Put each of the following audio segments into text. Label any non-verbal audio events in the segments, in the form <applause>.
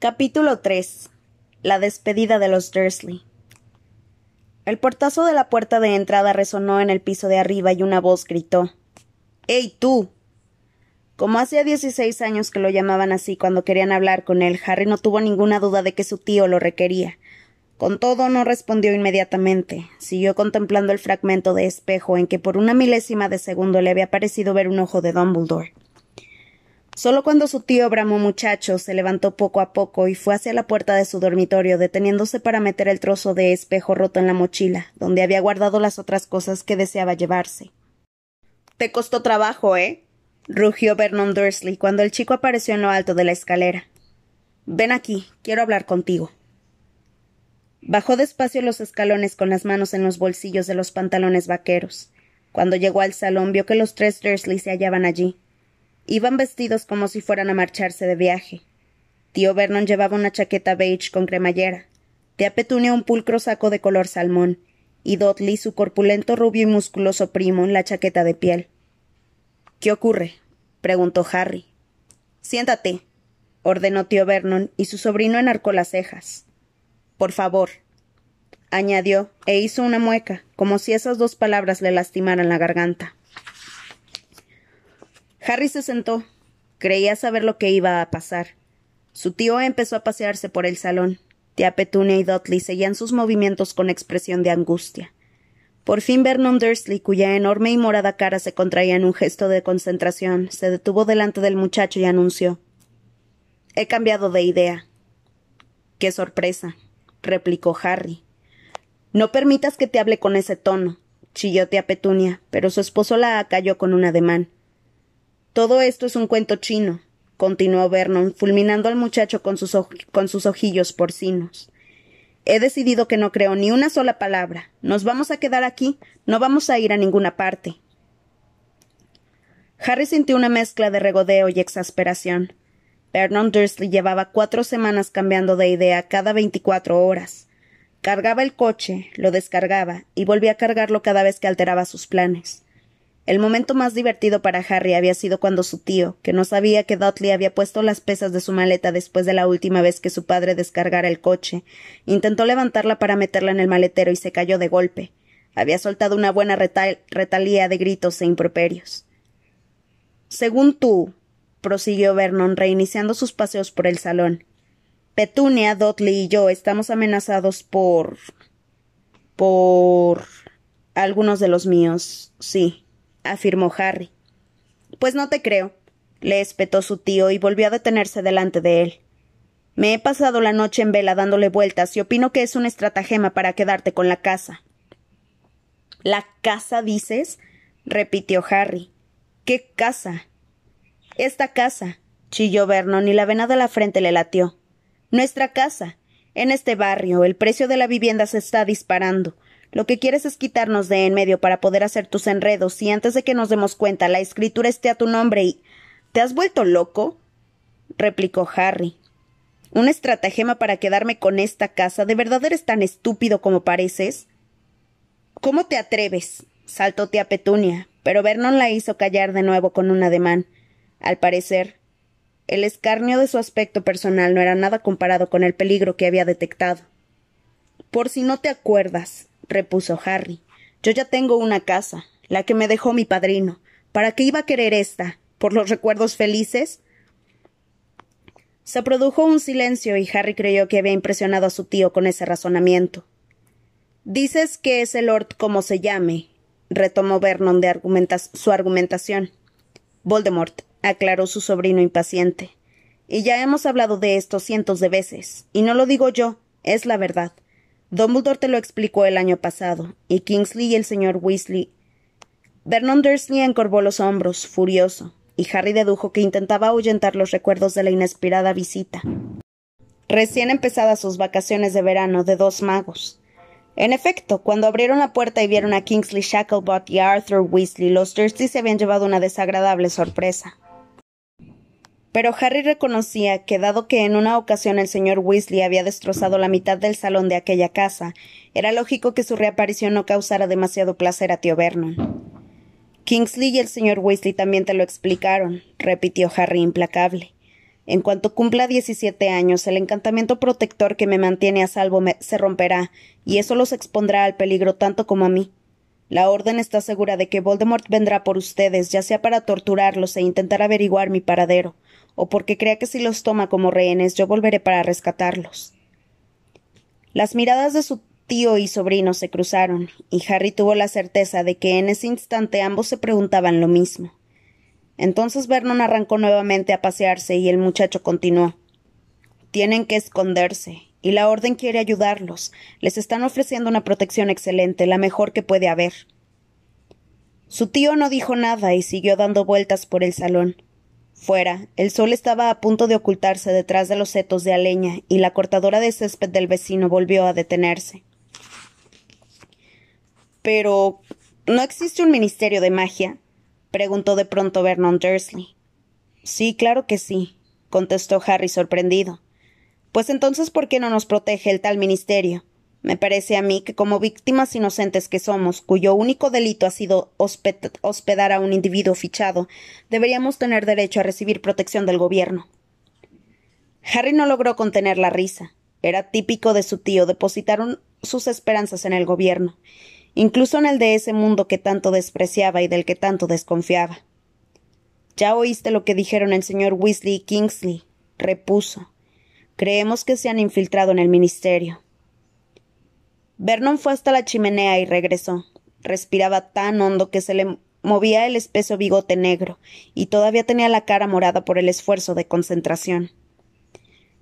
Capítulo 3 La despedida de los Dursley. El portazo de la puerta de entrada resonó en el piso de arriba y una voz gritó ¡Ey, tú! Como hacía dieciséis años que lo llamaban así cuando querían hablar con él, Harry no tuvo ninguna duda de que su tío lo requería. Con todo, no respondió inmediatamente. Siguió contemplando el fragmento de espejo en que por una milésima de segundo le había parecido ver un ojo de Dumbledore. Solo cuando su tío bramó muchacho se levantó poco a poco y fue hacia la puerta de su dormitorio, deteniéndose para meter el trozo de espejo roto en la mochila, donde había guardado las otras cosas que deseaba llevarse. Te costó trabajo, ¿eh? rugió Vernon Dursley cuando el chico apareció en lo alto de la escalera. Ven aquí, quiero hablar contigo. Bajó despacio los escalones con las manos en los bolsillos de los pantalones vaqueros. Cuando llegó al salón vio que los tres Dursley se hallaban allí. Iban vestidos como si fueran a marcharse de viaje. Tío Vernon llevaba una chaqueta beige con cremallera. Tía Petunia un pulcro saco de color salmón. Y Dudley su corpulento rubio y musculoso primo la chaqueta de piel. ¿Qué ocurre? preguntó Harry. Siéntate, ordenó tío Vernon, y su sobrino enarcó las cejas. Por favor, añadió, e hizo una mueca, como si esas dos palabras le lastimaran la garganta. Harry se sentó. Creía saber lo que iba a pasar. Su tío empezó a pasearse por el salón. Tía Petunia y Dudley seguían sus movimientos con expresión de angustia. Por fin Vernon Dursley, cuya enorme y morada cara se contraía en un gesto de concentración, se detuvo delante del muchacho y anunció He cambiado de idea. Qué sorpresa replicó Harry. No permitas que te hable con ese tono, chilló tía Petunia, pero su esposo la acalló con un ademán. Todo esto es un cuento chino, continuó Vernon, fulminando al muchacho con sus, con sus ojillos porcinos. He decidido que no creo ni una sola palabra. Nos vamos a quedar aquí, no vamos a ir a ninguna parte. Harry sintió una mezcla de regodeo y exasperación. Vernon Dursley llevaba cuatro semanas cambiando de idea cada veinticuatro horas. Cargaba el coche, lo descargaba y volvía a cargarlo cada vez que alteraba sus planes. El momento más divertido para Harry había sido cuando su tío, que no sabía que Dudley había puesto las pesas de su maleta después de la última vez que su padre descargara el coche, intentó levantarla para meterla en el maletero y se cayó de golpe. Había soltado una buena retalía de gritos e improperios. Según tú, prosiguió Vernon, reiniciando sus paseos por el salón. Petunia, Dudley y yo estamos amenazados por. por. algunos de los míos, sí, afirmó Harry. Pues no te creo, le espetó su tío y volvió a detenerse delante de él. Me he pasado la noche en vela dándole vueltas y opino que es un estratagema para quedarte con la casa. ¿La casa, dices? repitió Harry. ¿Qué casa? Esta casa, chilló Vernon y la vena de la frente le latió. Nuestra casa. En este barrio el precio de la vivienda se está disparando. Lo que quieres es quitarnos de en medio para poder hacer tus enredos y antes de que nos demos cuenta la escritura esté a tu nombre y. ¿Te has vuelto loco? replicó Harry. ¿Un estratagema para quedarme con esta casa? ¿De verdad eres tan estúpido como pareces? ¿Cómo te atreves? saltó tía Petunia, pero Vernon la hizo callar de nuevo con un ademán. Al parecer, el escarnio de su aspecto personal no era nada comparado con el peligro que había detectado. Por si no te acuerdas, repuso Harry, yo ya tengo una casa, la que me dejó mi padrino. ¿Para qué iba a querer esta? ¿Por los recuerdos felices? Se produjo un silencio y Harry creyó que había impresionado a su tío con ese razonamiento. Dices que es el Lord como se llame, retomó Vernon de su argumentación. Voldemort, aclaró su sobrino impaciente. Y ya hemos hablado de esto cientos de veces, y no lo digo yo, es la verdad. Dumbledore te lo explicó el año pasado, y Kingsley y el señor Weasley. Vernon Dursley encorvó los hombros, furioso, y Harry dedujo que intentaba ahuyentar los recuerdos de la inesperada visita. Recién empezadas sus vacaciones de verano de dos magos. En efecto, cuando abrieron la puerta y vieron a Kingsley Shacklebot y a Arthur Weasley, los Dursley se habían llevado una desagradable sorpresa. Pero Harry reconocía que, dado que en una ocasión el señor Weasley había destrozado la mitad del salón de aquella casa, era lógico que su reaparición no causara demasiado placer a tío Vernon. Kingsley y el señor Weasley también te lo explicaron, repitió Harry implacable. En cuanto cumpla diecisiete años, el encantamiento protector que me mantiene a salvo se romperá, y eso los expondrá al peligro tanto como a mí. La orden está segura de que Voldemort vendrá por ustedes, ya sea para torturarlos e intentar averiguar mi paradero, o porque crea que si los toma como rehenes yo volveré para rescatarlos. Las miradas de su tío y sobrino se cruzaron, y Harry tuvo la certeza de que en ese instante ambos se preguntaban lo mismo. Entonces Vernon arrancó nuevamente a pasearse y el muchacho continuó. Tienen que esconderse, y la Orden quiere ayudarlos. Les están ofreciendo una protección excelente, la mejor que puede haber. Su tío no dijo nada y siguió dando vueltas por el salón. Fuera, el sol estaba a punto de ocultarse detrás de los setos de aleña y la cortadora de césped del vecino volvió a detenerse. Pero. ¿No existe un ministerio de magia? preguntó de pronto Vernon Dursley. Sí, claro que sí, contestó Harry sorprendido. Pues entonces, ¿por qué no nos protege el tal ministerio? Me parece a mí que como víctimas inocentes que somos, cuyo único delito ha sido hospedar a un individuo fichado, deberíamos tener derecho a recibir protección del gobierno. Harry no logró contener la risa. Era típico de su tío depositar sus esperanzas en el gobierno, incluso en el de ese mundo que tanto despreciaba y del que tanto desconfiaba. Ya oíste lo que dijeron el señor Weasley y Kingsley, repuso. Creemos que se han infiltrado en el ministerio. Vernon fue hasta la chimenea y regresó. Respiraba tan hondo que se le movía el espeso bigote negro, y todavía tenía la cara morada por el esfuerzo de concentración.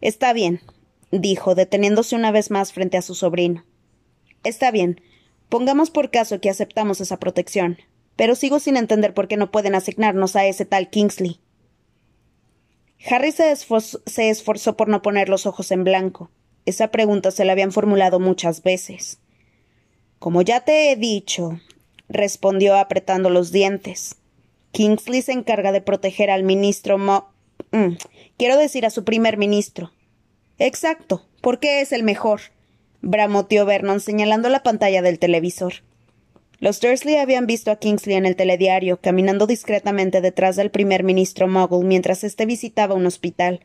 Está bien, dijo, deteniéndose una vez más frente a su sobrino. Está bien, Pongamos por caso que aceptamos esa protección, pero sigo sin entender por qué no pueden asignarnos a ese tal Kingsley. Harry se, esforzó, por no poner los ojos en blanco. Esa pregunta se la habían formulado muchas veces. Como ya te he dicho, respondió apretando los dientes. Kingsley se encarga de proteger al ministro Mo. Mm, quiero decir a su primer ministro. Exacto, porque es el mejor bramoteó Vernon señalando la pantalla del televisor. Los Dursley habían visto a Kingsley en el telediario, caminando discretamente detrás del primer ministro Muggle mientras éste visitaba un hospital.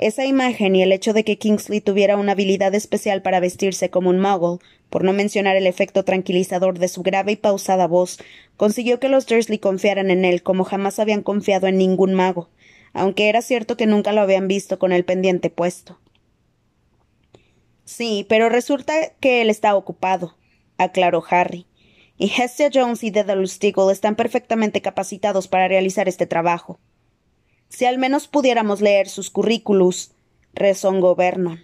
Esa imagen y el hecho de que Kingsley tuviera una habilidad especial para vestirse como un Muggle, por no mencionar el efecto tranquilizador de su grave y pausada voz, consiguió que los Dursley confiaran en él como jamás habían confiado en ningún mago, aunque era cierto que nunca lo habían visto con el pendiente puesto. Sí, pero resulta que él está ocupado, aclaró Harry. Y Hestia Jones y Dedalus Diggle están perfectamente capacitados para realizar este trabajo. Si al menos pudiéramos leer sus currículos, rezongó Vernon.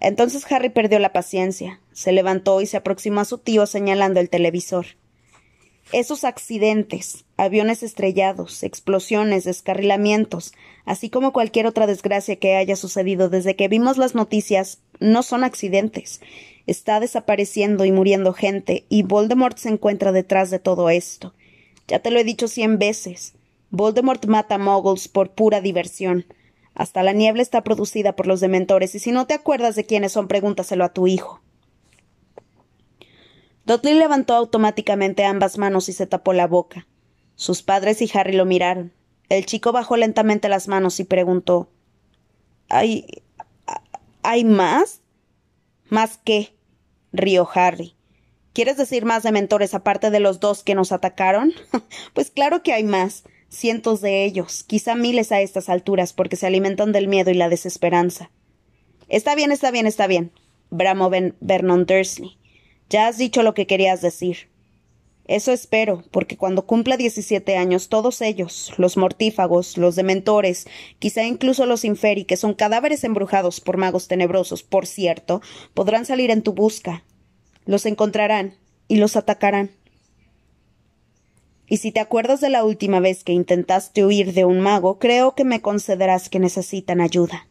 Entonces Harry perdió la paciencia, se levantó y se aproximó a su tío señalando el televisor. Esos accidentes, aviones estrellados, explosiones, descarrilamientos, así como cualquier otra desgracia que haya sucedido desde que vimos las noticias, no son accidentes. Está desapareciendo y muriendo gente, y Voldemort se encuentra detrás de todo esto. Ya te lo he dicho cien veces. Voldemort mata a por pura diversión. Hasta la niebla está producida por los dementores, y si no te acuerdas de quiénes son, pregúntaselo a tu hijo. Dudley levantó automáticamente ambas manos y se tapó la boca. Sus padres y Harry lo miraron. El chico bajó lentamente las manos y preguntó ¿Hay. ¿Hay más? ¿Más qué? rió Harry. ¿Quieres decir más dementores aparte de los dos que nos atacaron? <laughs> pues claro que hay más. Cientos de ellos, quizá miles a estas alturas, porque se alimentan del miedo y la desesperanza. Está bien, está bien, está bien, bramó Vernon Dursley. Ya has dicho lo que querías decir. Eso espero, porque cuando cumpla diecisiete años todos ellos, los mortífagos, los dementores, quizá incluso los inferi, que son cadáveres embrujados por magos tenebrosos, por cierto, podrán salir en tu busca. Los encontrarán y los atacarán. Y si te acuerdas de la última vez que intentaste huir de un mago, creo que me concederás que necesitan ayuda.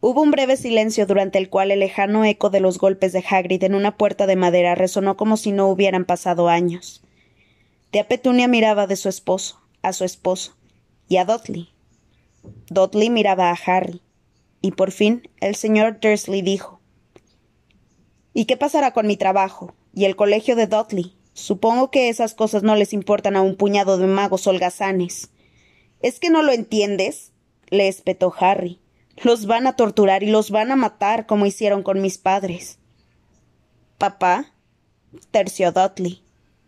Hubo un breve silencio durante el cual el lejano eco de los golpes de Hagrid en una puerta de madera resonó como si no hubieran pasado años. Tía Petunia miraba de su esposo, a su esposo, y a Dudley. Dudley miraba a Harry. Y por fin el señor Dursley dijo ¿Y qué pasará con mi trabajo? ¿Y el colegio de Dudley? Supongo que esas cosas no les importan a un puñado de magos holgazanes. ¿Es que no lo entiendes? le espetó Harry. Los van a torturar y los van a matar como hicieron con mis padres. Papá, terció Dudley.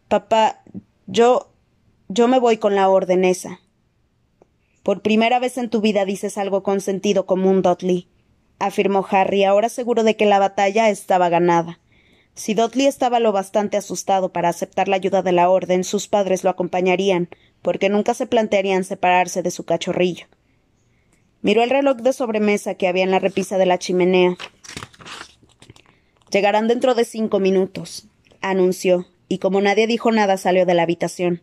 Papá, yo. yo me voy con la orden esa. Por primera vez en tu vida dices algo con sentido común, Dudley, afirmó Harry, ahora seguro de que la batalla estaba ganada. Si Dudley estaba lo bastante asustado para aceptar la ayuda de la orden, sus padres lo acompañarían, porque nunca se plantearían separarse de su cachorrillo. Miró el reloj de sobremesa que había en la repisa de la chimenea. Llegarán dentro de cinco minutos, anunció, y como nadie dijo nada salió de la habitación.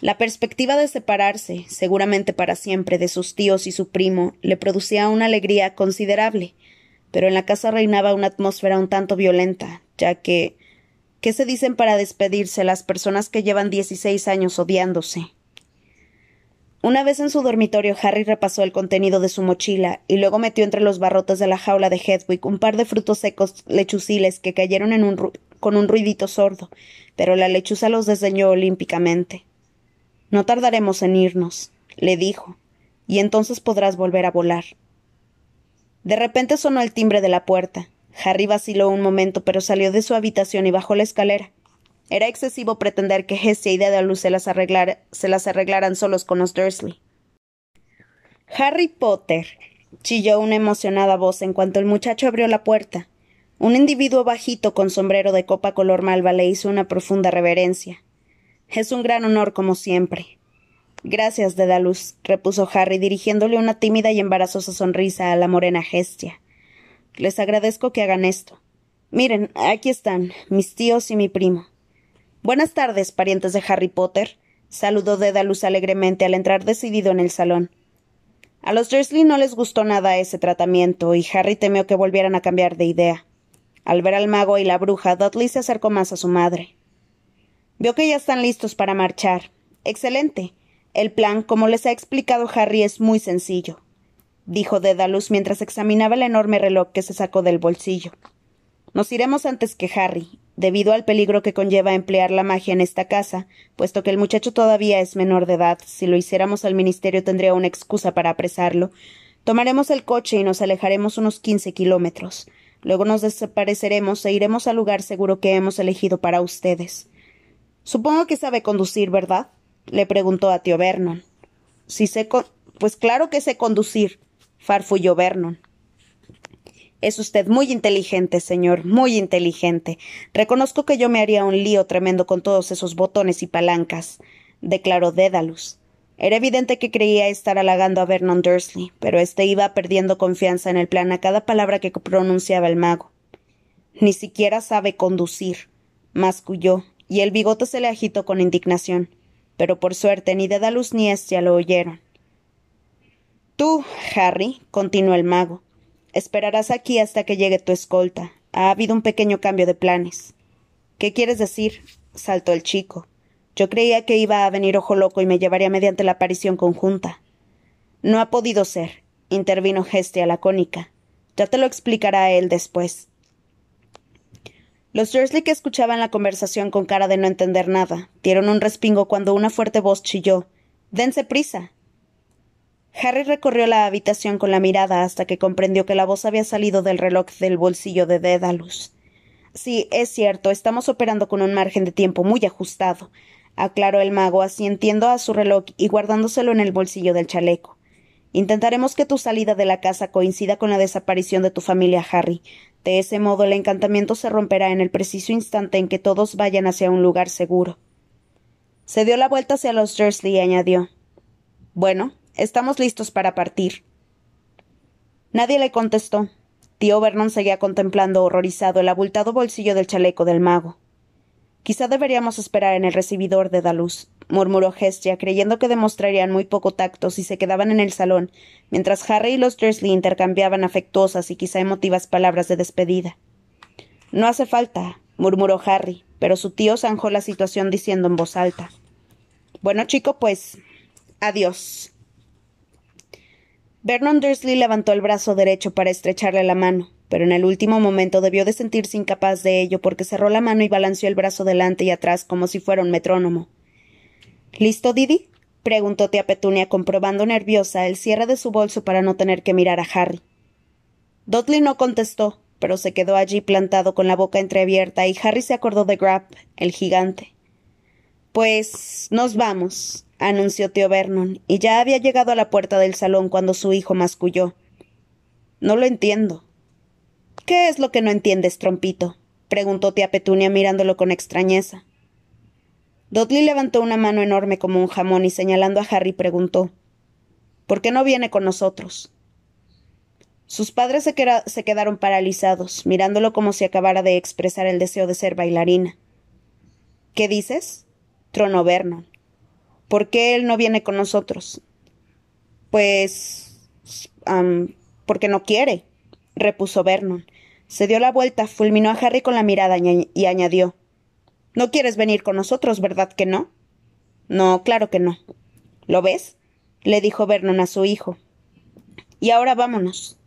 La perspectiva de separarse, seguramente para siempre, de sus tíos y su primo, le producía una alegría considerable, pero en la casa reinaba una atmósfera un tanto violenta, ya que ¿qué se dicen para despedirse las personas que llevan dieciséis años odiándose? Una vez en su dormitorio, Harry repasó el contenido de su mochila y luego metió entre los barrotes de la jaula de Hedwig un par de frutos secos lechuciles que cayeron con un ruidito sordo, pero la lechuza los desdeñó olímpicamente. No tardaremos en irnos, le dijo, y entonces podrás volver a volar. De repente sonó el timbre de la puerta. Harry vaciló un momento, pero salió de su habitación y bajó la escalera. Era excesivo pretender que Hestia y Dedalus se se las arreglaran solos con los Dursley. Harry Potter, chilló una emocionada voz en cuanto el muchacho abrió la puerta. Un individuo bajito con sombrero de copa color malva le hizo una profunda reverencia. Es un gran honor, como siempre. Gracias, Dedalus, repuso Harry, dirigiéndole una tímida y embarazosa sonrisa a la morena Hestia. Les agradezco que hagan esto. Miren, aquí están, mis tíos y mi primo. Buenas tardes, parientes de Harry Potter, saludó Dedalus alegremente al entrar decidido en el salón. A los Dursley no les gustó nada ese tratamiento, y Harry temió que volvieran a cambiar de idea. Al ver al mago y la bruja, Dudley se acercó más a su madre. Veo que ya están listos para marchar. Excelente. El plan, como les ha explicado Harry, es muy sencillo, dijo Dedalus mientras examinaba el enorme reloj que se sacó del bolsillo. Nos iremos antes que Harry, debido al peligro que conlleva emplear la magia en esta casa, puesto que el muchacho todavía es menor de edad, si lo hiciéramos al ministerio tendría una excusa para apresarlo. Tomaremos el coche y nos alejaremos unos quince kilómetros. Luego nos desapareceremos e iremos al lugar seguro que hemos elegido para ustedes. Supongo que sabe conducir, ¿verdad? Le preguntó a tío Vernon. Si sé pues claro que sé conducir, farfulló Vernon. Es usted muy inteligente, señor, muy inteligente. Reconozco que yo me haría un lío tremendo con todos esos botones y palancas, declaró Dédalus. Era evidente que creía estar halagando a Vernon Dursley, pero éste iba perdiendo confianza en el plan a cada palabra que pronunciaba el mago. Ni siquiera sabe conducir, masculló, y el bigote se le agitó con indignación. Pero por suerte ni Dédalus ni Estia lo oyeron. Tú, Harry, continuó el mago, esperarás aquí hasta que llegue tu escolta. Ha habido un pequeño cambio de planes. ¿Qué quieres decir? saltó el chico. Yo creía que iba a venir Ojo Loco y me llevaría mediante la aparición conjunta. No ha podido ser, intervino Gestia lacónica. Ya te lo explicará él después. Los Dursley que escuchaban la conversación con cara de no entender nada, dieron un respingo cuando una fuerte voz chilló. Dense prisa. Harry recorrió la habitación con la mirada hasta que comprendió que la voz había salido del reloj del bolsillo de Dédalus. Sí, es cierto, estamos operando con un margen de tiempo muy ajustado aclaró el mago, asistiendo a su reloj y guardándoselo en el bolsillo del chaleco. Intentaremos que tu salida de la casa coincida con la desaparición de tu familia, Harry. De ese modo el encantamiento se romperá en el preciso instante en que todos vayan hacia un lugar seguro. Se dio la vuelta hacia los Dursley y añadió Bueno, estamos listos para partir. Nadie le contestó. Tío Vernon seguía contemplando horrorizado el abultado bolsillo del chaleco del mago. Quizá deberíamos esperar en el recibidor de Daluz, murmuró Hestia, creyendo que demostrarían muy poco tacto si se quedaban en el salón, mientras Harry y los Dursley intercambiaban afectuosas y quizá emotivas palabras de despedida. No hace falta, murmuró Harry, pero su tío zanjó la situación diciendo en voz alta. Bueno, chico, pues. adiós. Vernon Dursley levantó el brazo derecho para estrecharle la mano pero en el último momento debió de sentirse incapaz de ello porque cerró la mano y balanceó el brazo delante y atrás como si fuera un metrónomo. ¿Listo, Didi? preguntó tía Petunia comprobando nerviosa el cierre de su bolso para no tener que mirar a Harry. Dudley no contestó, pero se quedó allí plantado con la boca entreabierta y Harry se acordó de Grab, el gigante. Pues nos vamos, anunció tío Vernon, y ya había llegado a la puerta del salón cuando su hijo masculló. No lo entiendo. ¿Qué es lo que no entiendes, trompito? preguntó tía Petunia mirándolo con extrañeza. Dudley levantó una mano enorme como un jamón y señalando a Harry preguntó ¿Por qué no viene con nosotros? Sus padres se, quedaron paralizados, mirándolo como si acabara de expresar el deseo de ser bailarina. ¿Qué dices? tronó Vernon. ¿Por qué él no viene con nosotros? Pues. porque no quiere, repuso Vernon. Se dio la vuelta, fulminó a Harry con la mirada y añadió No quieres venir con nosotros, ¿verdad que no? No, claro que no. ¿Lo ves? le dijo Vernon a su hijo. Y ahora vámonos.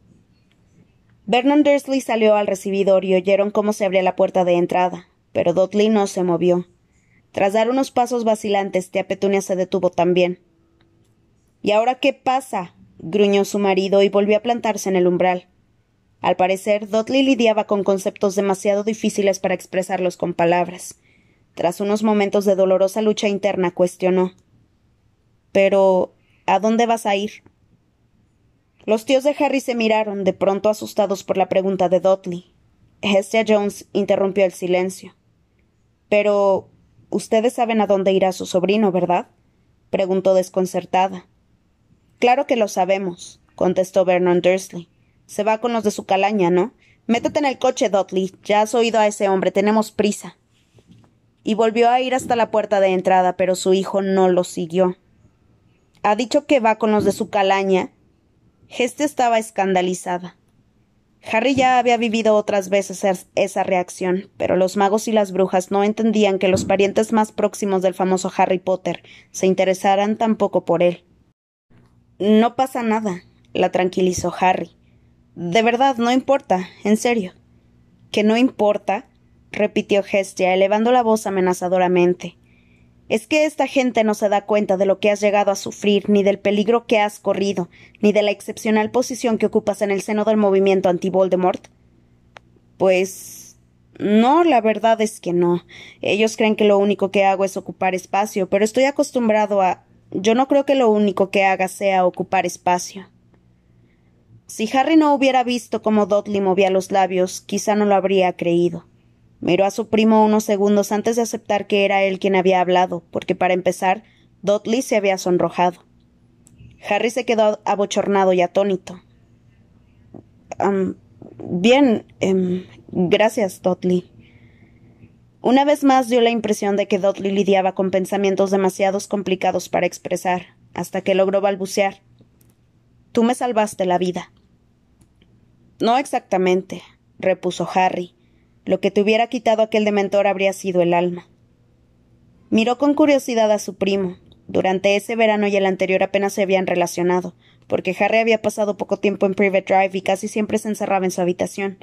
Vernon Dursley salió al recibidor y oyeron cómo se abría la puerta de entrada, pero Dudley no se movió. Tras dar unos pasos vacilantes, tía Petunia se detuvo también. ¿Y ahora qué pasa? gruñó su marido y volvió a plantarse en el umbral. Al parecer, Dudley lidiaba con conceptos demasiado difíciles para expresarlos con palabras. Tras unos momentos de dolorosa lucha interna, cuestionó. Pero. ¿a dónde vas a ir? Los tíos de Harry se miraron, de pronto asustados por la pregunta de Dudley. Hestia Jones interrumpió el silencio. Pero. Ustedes saben a dónde irá su sobrino, ¿verdad? preguntó desconcertada. Claro que lo sabemos, contestó Vernon Dursley. Se va con los de su calaña, ¿no? Métete en el coche, Dudley. Ya has oído a ese hombre. Tenemos prisa. Y volvió a ir hasta la puerta de entrada, pero su hijo no lo siguió. ¿Ha dicho que va con los de su calaña? Geste estaba escandalizada. Harry ya había vivido otras veces esa reacción, pero los magos y las brujas no entendían que los parientes más próximos del famoso Harry Potter se interesaran tampoco por él. No pasa nada, la tranquilizó Harry. De verdad, no importa, en serio. ¿Que no importa? Repitió Hestia, elevando la voz amenazadoramente. Es que esta gente no se da cuenta de lo que has llegado a sufrir, ni del peligro que has corrido, ni de la excepcional posición que ocupas en el seno del movimiento anti-Voldemort. Pues. No, la verdad es que no. Ellos creen que lo único que hago es ocupar espacio, pero estoy acostumbrado a. Yo no creo que lo único que haga sea ocupar espacio. Si Harry no hubiera visto cómo Dudley movía los labios, quizá no lo habría creído. Miró a su primo unos segundos antes de aceptar que era él quien había hablado, porque para empezar, Dudley se había sonrojado. Harry se quedó abochornado y atónito. bien, em, gracias, Dudley. Una vez más dio la impresión de que Dudley lidiaba con pensamientos demasiados complicados para expresar, hasta que logró balbucear. Tú me salvaste la vida. No exactamente, repuso Harry. Lo que te hubiera quitado aquel dementor habría sido el alma. Miró con curiosidad a su primo. Durante ese verano y el anterior apenas se habían relacionado, porque Harry había pasado poco tiempo en Private Drive y casi siempre se encerraba en su habitación.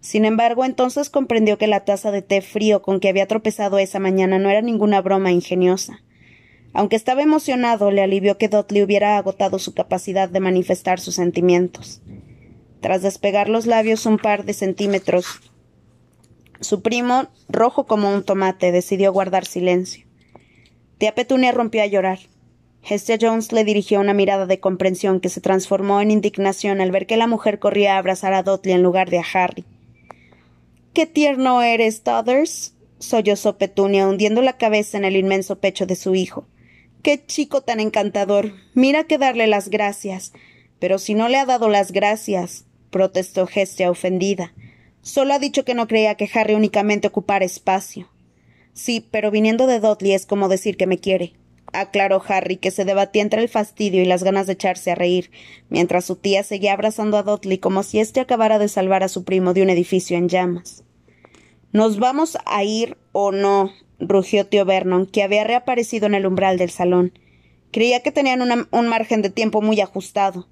Sin embargo, entonces comprendió que la taza de té frío con que había tropezado esa mañana no era ninguna broma ingeniosa. Aunque estaba emocionado, le alivió que Dudley hubiera agotado su capacidad de manifestar sus sentimientos. Tras despegar los labios un par de centímetros su primo, rojo como un tomate, decidió guardar silencio. Tía Petunia rompió a llorar. Hestia Jones le dirigió una mirada de comprensión que se transformó en indignación al ver que la mujer corría a abrazar a Dudley en lugar de a Harry. ¡Qué tierno eres, Tothers! sollozó Petunia, hundiendo la cabeza en el inmenso pecho de su hijo. ¡Qué chico tan encantador! Mira que darle las gracias. Pero si no le ha dado las gracias, protestó Hestia ofendida. Solo ha dicho que no creía que Harry únicamente ocupara espacio. Sí, pero viniendo de Dudley es como decir que me quiere. Aclaró Harry, que se debatía entre el fastidio y las ganas de echarse a reír, mientras su tía seguía abrazando a Dudley como si éste acabara de salvar a su primo de un edificio en llamas. ¿Nos vamos a ir o no? rugió tío Vernon, que había reaparecido en el umbral del salón. Creía que tenían un margen de tiempo muy ajustado.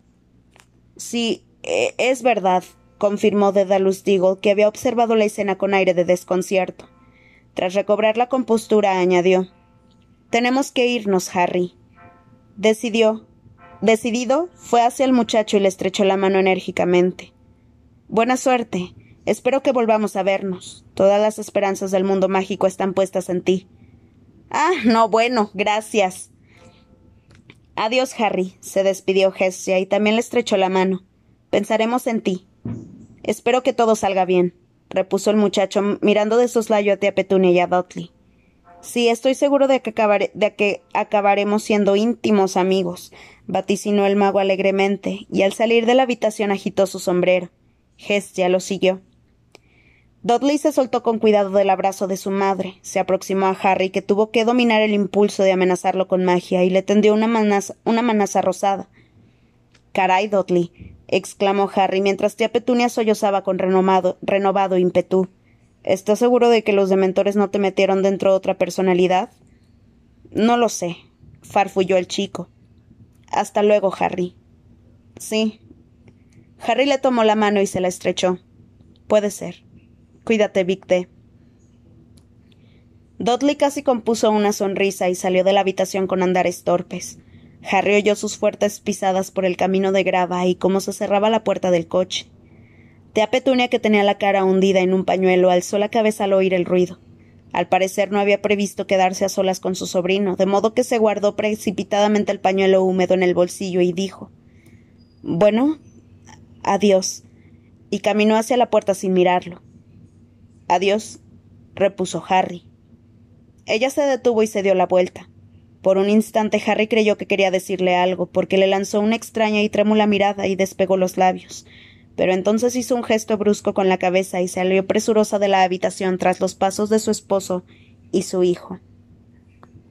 Sí, e, es verdad, confirmó Dedalus Deagle, que había observado la escena con aire de desconcierto. Tras recobrar la compostura, añadió Tenemos que irnos, Harry. Decidió. Decidido, fue hacia el muchacho y le estrechó la mano enérgicamente. Buena suerte. Espero que volvamos a vernos. Todas las esperanzas del mundo mágico están puestas en ti. Ah, no, bueno, gracias. Adiós, Harry, se despidió Hestia y también le estrechó la mano. Pensaremos en ti. Espero que todo salga bien, repuso el muchacho, mirando de soslayo a tía Petunia y a Dudley. Sí, estoy seguro de que, acabaremos siendo íntimos amigos, vaticinó el mago alegremente, y al salir de la habitación agitó su sombrero. Hestia lo siguió. Dudley se soltó con cuidado del abrazo de su madre, se aproximó a Harry, que tuvo que dominar el impulso de amenazarlo con magia, y le tendió una manaza, una manaza rosada. Caray, Dudley, exclamó Harry mientras tía Petunia sollozaba con renomado, renovado ímpetu. ¿Estás seguro de que los dementores no te metieron dentro de otra personalidad? No lo sé, farfulló el chico. Hasta luego, Harry. Sí. Harry le tomó la mano y se la estrechó. Puede ser. Cuídate, Vic D. Dudley casi compuso una sonrisa y salió de la habitación con andares torpes. Harry oyó sus fuertes pisadas por el camino de grava y cómo se cerraba la puerta del coche. Tea Petunia, que tenía la cara hundida en un pañuelo, alzó la cabeza al oír el ruido. Al parecer no había previsto quedarse a solas con su sobrino, de modo que se guardó precipitadamente el pañuelo húmedo en el bolsillo y dijo Bueno, adiós. y caminó hacia la puerta sin mirarlo. Adiós, repuso Harry. Ella se detuvo y se dio la vuelta. Por un instante Harry creyó que quería decirle algo, porque le lanzó una extraña y trémula mirada y despegó los labios pero entonces hizo un gesto brusco con la cabeza y salió presurosa de la habitación tras los pasos de su esposo y su hijo.